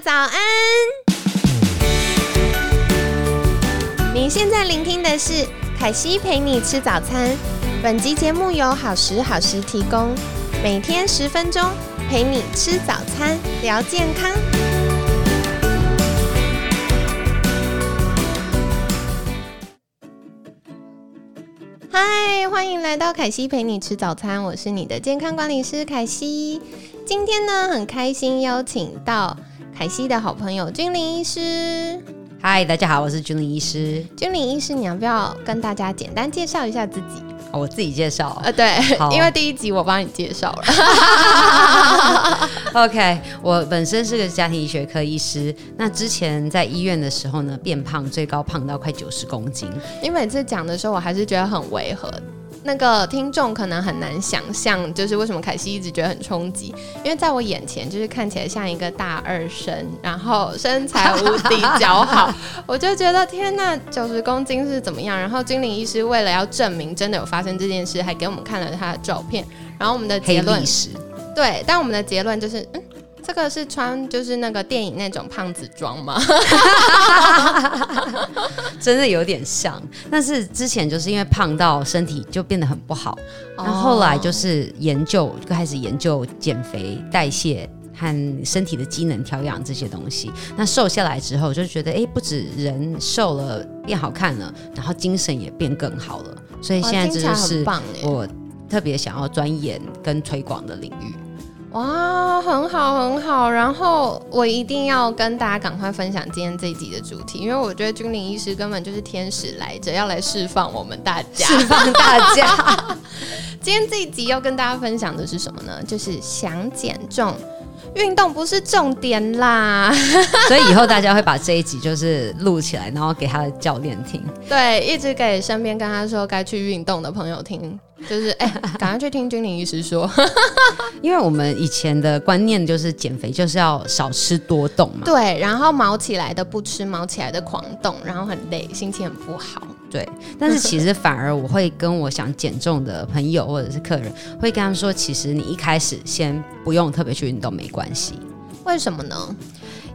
早安！你现在聆听的是凯西陪你吃早餐。本集节目由好时好食提供，每天十分钟陪你吃早餐，聊健康。嗨，欢迎来到凯西陪你吃早餐，我是你的健康管理师凯西。今天呢，很开心邀请到凯西的好朋友君临医师。嗨，大家好，我是君临医师。君临医师，你要不要跟大家简单介绍一下自己？我自己介绍。呃，对，因为第一集我帮你介绍了。OK，我本身是个家庭医学科医师。那之前在医院的时候呢，变胖，最高胖到快九十公斤。你每次讲的时候，我还是觉得很违和。那个听众可能很难想象，就是为什么凯西一直觉得很冲击，因为在我眼前就是看起来像一个大二生，然后身材无敌姣好，我就觉得天呐，九十公斤是怎么样？然后精灵医师为了要证明真的有发生这件事，还给我们看了他的照片，然后我们的结论史对，但我们的结论就是，嗯，这个是穿就是那个电影那种胖子装吗？真的有点像，但是之前就是因为胖到身体就变得很不好，哦那、后来就是研究，就开始研究减肥、代谢和身体的机能调养这些东西。那瘦下来之后，就觉得哎，不止人瘦了变好看了，然后精神也变更好了。所以现在这哇听起来就是我特别想要钻研跟推广的领域。哇，很好很好。然后我一定要跟大家赶快分享今天这一集的主题，因为我觉得君临医师根本就是天使来着，要来释放我们大家。释放大家。今天这一集要跟大家分享的是什么呢？就是想减重，运动不是重点啦。所以以后大家会把这一集就是录起来，然后给他的教练听。对，一直给身边跟他说该去运动的朋友听，就是哎，赶快去听君临医师说。因为我们以前的观念就是减肥就是要少吃多动嘛，对，然后毛起来的不吃，毛起来的狂动，然后很累，心情很不好。对。但是其实反而我会跟我想减重的朋友或者是客人，会跟他们说，其实你一开始先不用特别去运动没关系，为什么呢？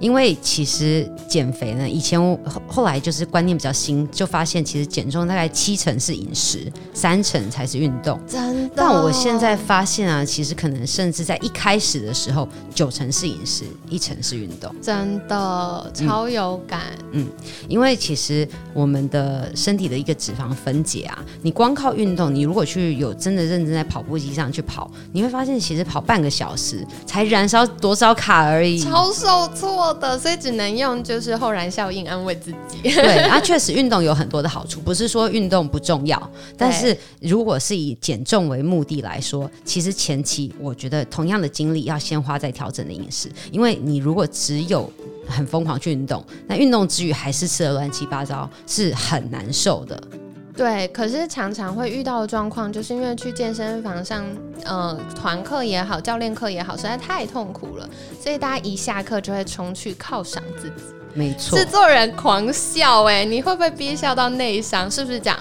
因为其实减肥呢，以前我后后来就是观念比较新，就发现其实减重大概七成是饮食，三成才是运动。真的？但我现在发现啊，其实可能甚至在一开始的时候，九成是饮食，一成是运动。真的超有感。嗯因为其实我们的身体的一个脂肪分解啊，你光靠运动，你如果去有真的认真在跑步机上去跑，你会发现其实跑半个小时才燃烧多少卡而已。超受挫的，所以只能用就是后燃效应安慰自己。对，啊，确实运动有很多的好处，不是说运动不重要，但是如果是以减重为目的来说，其实前期我觉得同样的精力要先花在调整的饮食，因为你如果只有很疯狂去运动，那运动之余还是吃的乱七八糟，是很难受的。对，可是常常会遇到的状况，就是因为去健身房上，呃，团课也好，教练课也好，实在太痛苦了，所以大家一下课就会冲去犒赏自己，没错制，作人狂笑、哎，你会不会憋笑到内伤？是不是这样？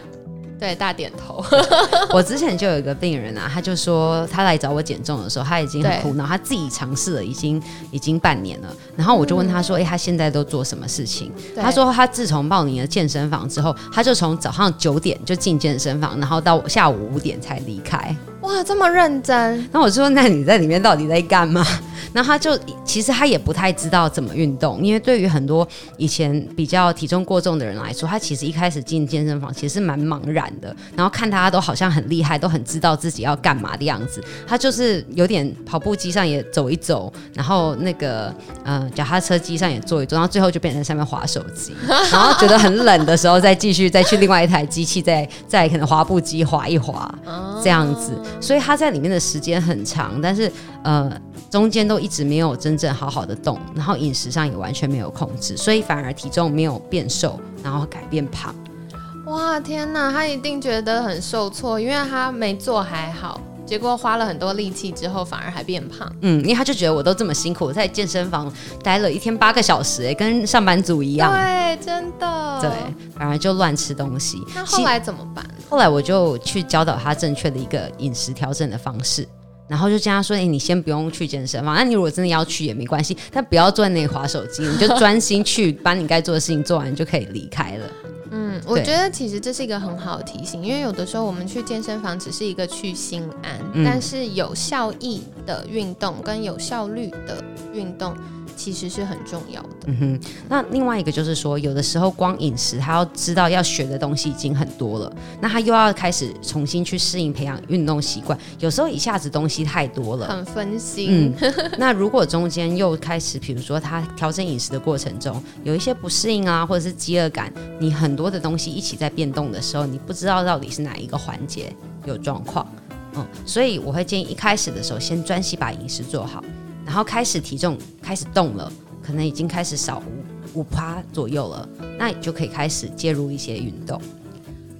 对，大点头。我之前就有一个病人啊，他就说他来找我减重的时候，他已经很苦恼，他自己尝试了已经已经半年了。然后我就问他说：“诶，他现在都做什么事情？”他说他自从报名了健身房之后，他就从早上九点就进健身房，然后到下午五点才离开。哇，这么认真，然后我说：“那你在里面到底在干嘛？” 然后他就其实他也不太知道怎么运动，因为对于很多以前比较体重过重的人来说，他其实一开始进健身房其实是蛮茫然的，然后看大家都好像很厉害，都很知道自己要干嘛的样子。他就是有点跑步机上也走一走，然后那个呃脚踏车机上也坐一坐，然后最后就变成在上面滑手机，然后觉得很冷的时候再继续再去另外一台机器再再可能滑步机滑一滑这样子。所以他在里面的时间很长，但是呃中间都一直没有真正好好的动，然后饮食上也完全没有控制，所以反而体重没有变瘦，然后改变胖。哇，天哪，他一定觉得很受挫，因为他没做还好，结果花了很多力气之后，反而还变胖。嗯，因为他就觉得我都这么辛苦，我在健身房待了一天八个小时、哎，跟上班族一样。对，真的。对，反而就乱吃东西。那后来怎么办？后来我就去教导他正确的一个饮食调整的方式。然后就跟他说：“哎、你先不用去健身房，那你如果真的要去也没关系，但不要坐在那里划手机，你就专心去把你该做的事情做完，你就可以离开了。嗯，我觉得其实这是一个很好的提醒，因为有的时候我们去健身房只是一个去心安，嗯但是有效益的运动跟有效率的运动其实是很重要的。嗯哼，那另外一个就是说，有的时候光饮食，他要知道要学的东西已经很多了，那他又要开始重新去适应培养运动习惯，有时候一下子东西太多了。很分心，嗯，那如果中间又开始，比如说他调整饮食的过程中有一些不适应啊，或者是饥饿感，你很多的东西一起在变动的时候，你不知道到底是哪一个环节有状况。嗯，所以我会建议一开始的时候先专心把饮食做好，然后开始体重开始动了，可能已经开始少五五趴左右了，那你就可以开始介入一些运动。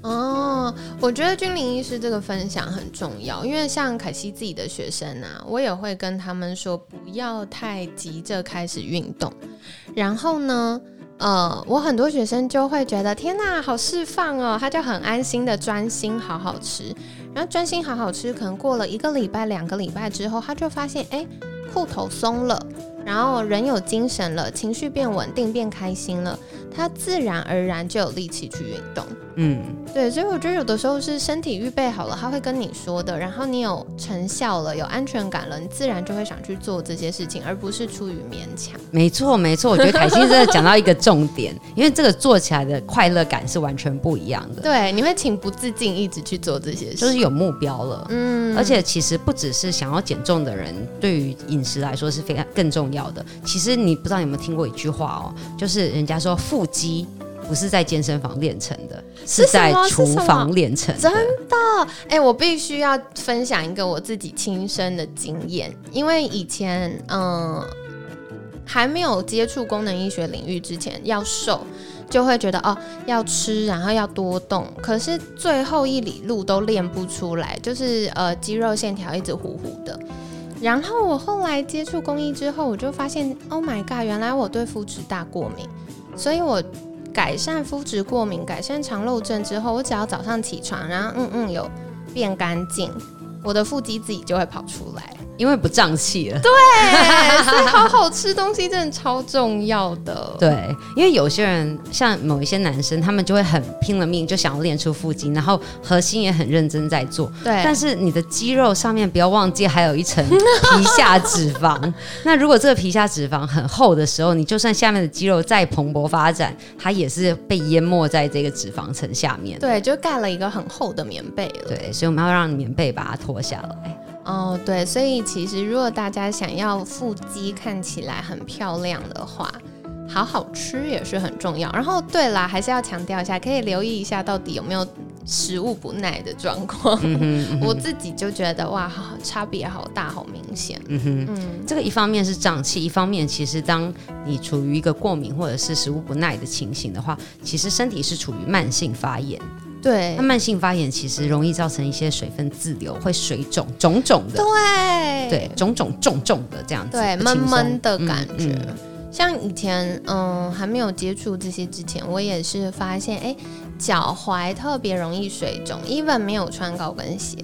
哦，我觉得君临医师这个分享很重要，因为像凯西自己的学生啊，我也会跟他们说，不要太急着开始运动。然后呢，呃，我很多学生就会觉得，天哪，好释放哦，他就很安心的专心好好吃。然后专心好好吃，可能过了一个礼拜、两个礼拜之后，他就发现，哎，裤头松了，然后人有精神了，情绪变稳定、变开心了，他自然而然就有力气去运动。嗯，对，所以我觉得有的时候是身体预备好了，他会跟你说的，然后你有成效了，有安全感了，你自然就会想去做这些事情，而不是出于勉强。没错没错，我觉得凯欣真的讲到一个重点，因为这个做起来的快乐感是完全不一样的。对，你会情不自禁一直去做这些事，就是有目标了。嗯而且其实不只是想要减重的人，对于饮食来说是非常更重要的。其实你不知道有没有听过一句话哦，就是人家说腹肌不是在健身房练成的，是是在厨房练成的。真的哎、我必须要分享一个我自己亲身的经验，因为以前嗯还没有接触功能医学领域之前，要瘦就会觉得哦要吃，然后要多动，可是最后一里路都练不出来，就是呃肌肉线条一直糊糊的。然后我后来接触公益之后，我就发现，Oh my god，原来我对肤质大过敏，所以我改善肤质过敏、改善肠漏症之后，我只要早上起床，然后嗯嗯有变干净，我的腹肌自己就会跑出来。因为不胀气了。对，所以好好吃东西真的超重要的。对，因为有些人像某一些男生，他们就会很拼了命，就想要练出腹肌，然后核心也很认真在做。对，但是你的肌肉上面不要忘记还有一层皮下脂肪。那如果这个皮下脂肪很厚的时候，你就算下面的肌肉再蓬勃发展，它也是被淹没在这个脂肪层下面。对，就盖了一个很厚的棉被了。对，所以我们要让棉被把它脱下来。哦，对，所以其实如果大家想要腹肌看起来很漂亮的话，好好吃也是很重要。然后，对啦，还是要强调一下，可以留意一下到底有没有食物不耐的状况。我自己就觉得哇，差别好大，好明显。嗯哼，嗯，这个一方面是胀气，一方面其实当你处于一个过敏或者是食物不耐的情形的话，其实身体是处于慢性发炎。对那，慢性发炎其实容易造成一些水分滞留，会水肿、肿肿的，对，对，肿肿重重的这样子，对，闷闷的感觉。嗯嗯像以前，嗯，还没有接触这些之前，我也是发现，哎，脚踝特别容易水肿，even 没有穿高跟鞋。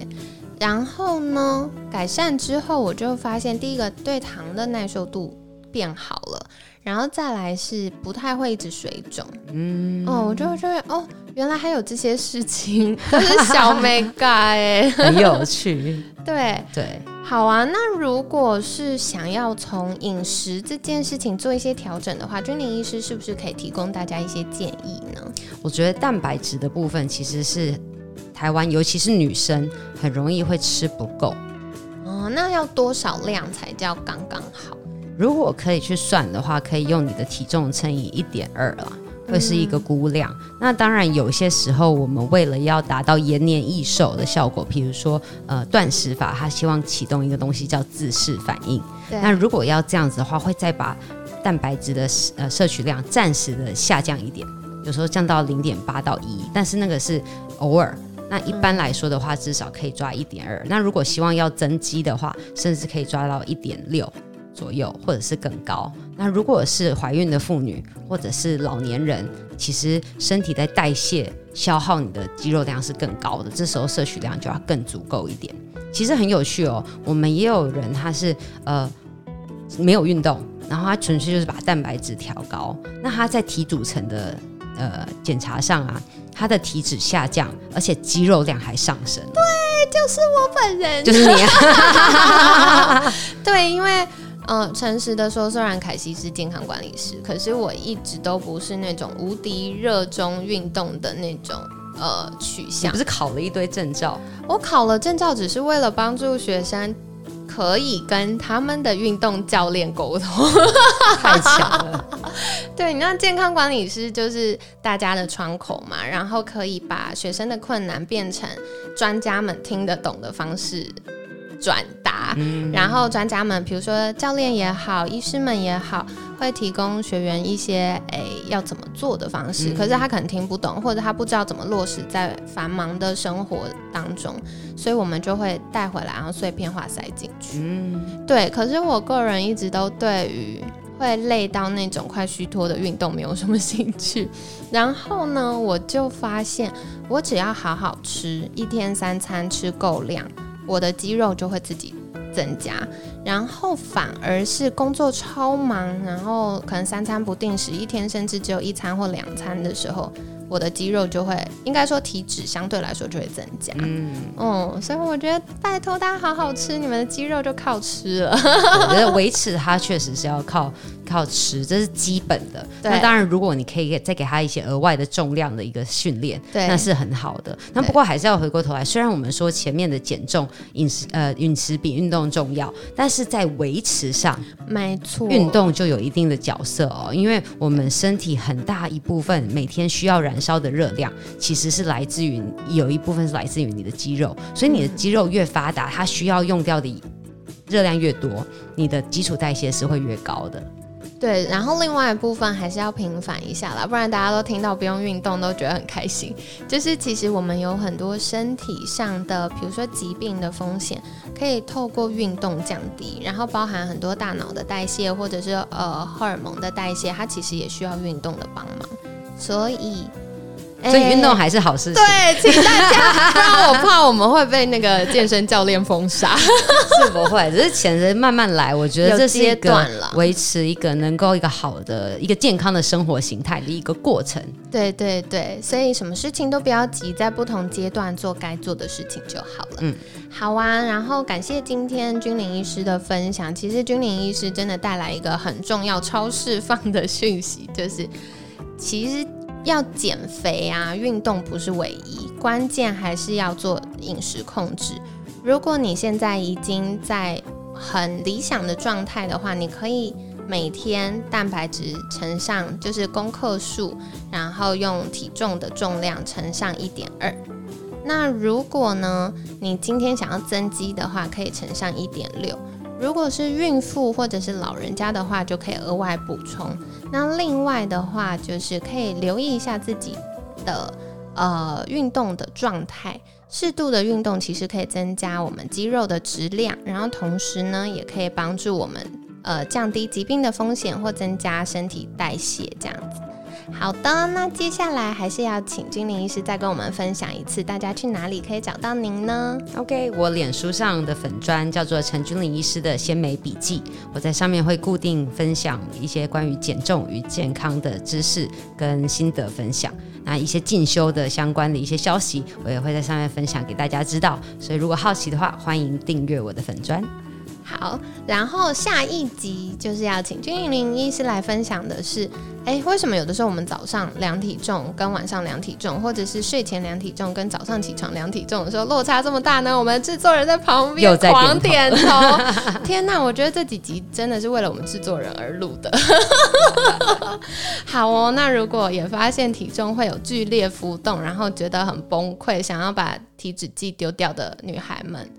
然后呢，改善之后，我就发现，第一个对糖的耐受度变好了，然后再来是不太会一直水肿。嗯，哦，我就会觉得，哦，原来还有这些事情，都是小美感哎。很有趣，对，对。好啊，那如果是想要从饮食这件事情做一些调整的话，君玲医师是不是可以提供大家一些建议呢？我觉得蛋白质的部分其实是台湾，尤其是女生很容易会吃不够。哦，那要多少量才叫刚刚好？如果可以去算的话，可以用你的体重乘以一点二啦，会是一个估量。那当然，有些时候我们为了要达到延年益寿的效果，比如说呃断食法，它希望启动一个东西叫自噬反应。那如果要这样子的话，会再把蛋白质的呃摄取量暂时的下降一点，有时候降到零点八到一，但是那个是偶尔。那一般来说的话，至少可以抓一点二。那如果希望要增肌的话，甚至可以抓到一点六左右，或者是更高。那如果是怀孕的妇女或者是老年人，其实身体在代谢消耗你的肌肉量是更高的，这时候摄取量就要更足够一点。其实很有趣哦。我们也有人他是呃没有运动，然后他纯粹就是把蛋白质调高，那他在体组成的呃检查上啊，他的体脂下降，而且肌肉量还上升。对，就是我本人，就是你啊。对，因为。嗯，诚实的说，虽然凯西是健康管理师，可是我一直都不是那种无敌热衷运动的那种呃取向。不是考了一堆证照？我考了证照，只是为了帮助学生可以跟他们的运动教练沟通。太强了！对，那健康管理师就是大家的窗口嘛，然后可以把学生的困难变成专家们听得懂的方式。转达，然后专家们，比如说教练也好，医师们也好，会提供学员一些诶要怎么做的方式。可是他可能听不懂，或者他不知道怎么落实在繁忙的生活当中，所以我们就会带回来，然后碎片化塞进去。嗯，对。可是我个人一直都对于会累到那种快虚脱的运动没有什么兴趣。然后呢，我就发现，我只要好好吃，一天三餐吃够量。我的肌肉就会自己增加，然后反而是工作超忙，然后可能三餐不定时，一天甚至只有一餐或两餐的时候。我的肌肉就会，应该说体脂相对来说就会增加。嗯，哦，所以我觉得拜托大家好好吃，你们的肌肉就靠吃了。我觉得维持它确实是要靠靠吃，这是基本的。那当然，如果你可以再给他一些额外的重量的一个训练，那是很好的。那不过还是要回过头来，虽然我们说前面的减重饮食呃饮食比运动重要，但是在维持上，没错，运动就有一定的角色哦，因为我们身体很大一部分每天需要燃。燃烧的热量其实是来自于有一部分是来自于你的肌肉，所以你的肌肉越发达，它需要用掉的热量越多，你的基础代谢是会越高的。对，然后另外一部分还是要平反一下啦，不然大家都听到不用运动都觉得很开心。就是其实我们有很多身体上的，比如说疾病的风险，可以透过运动降低，然后包含很多大脑的代谢或者是呃荷尔蒙的代谢，它其实也需要运动的帮忙，所以。所以运动还是好事情。对，请大家，不然我怕我们会被那个健身教练封杀。是不会，只是钱是慢慢来。我觉得这是一个维持一个能够一个好的、一个健康的生活形态的一个过程。对对对，所以什么事情都不要急，在不同阶段做该做的事情就好了。嗯，好啊。然后感谢今天君临医师的分享。其实君临医师真的带来一个很重要、超释放的讯息，就是其实。要减肥啊，运动不是唯一，关键还是要做饮食控制。如果你现在已经在很理想的状态的话，你可以每天蛋白质乘上就是公克数，然后用体重的重量乘上一点二。那如果呢，你今天想要增肌的话，可以乘上一点六。如果是孕妇或者是老人家的话，就可以额外补充。那另外的话，就是可以留意一下自己的呃运动的状态，适度的运动其实可以增加我们肌肉的质量，然后同时呢，也可以帮助我们呃降低疾病的风险或增加身体代谢这样子。好的，那接下来还是要请君临医师再跟我们分享一次，大家去哪里可以找到您呢？OK，我脸书上的粉砖叫做陈君临医师的鲜美笔记，我在上面会固定分享一些关于减重与健康的知识跟心得分享，那一些进修的相关的一些消息，我也会在上面分享给大家知道。所以如果好奇的话，欢迎订阅我的粉砖。好，然后下一集就是要请君玲医师来分享的是。哎，为什么有的时候我们早上量体重跟晚上量体重，或者是睡前量体重跟早上起床量体重的时候落差这么大呢？我们制作人在旁边狂点头。天哪，我觉得这几集真的是为了我们制作人而录的。好哦，那如果也发现体重会有剧烈浮动，然后觉得很崩溃，想要把体脂计丢掉的女孩们。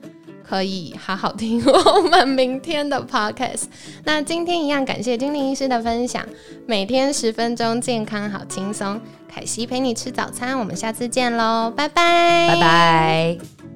可以好好听我们明天的 podcast。那今天一样，感谢金玲医师的分享。每天十分钟，健康好轻松。凯西陪你吃早餐，我们下次见喽，拜拜，拜拜。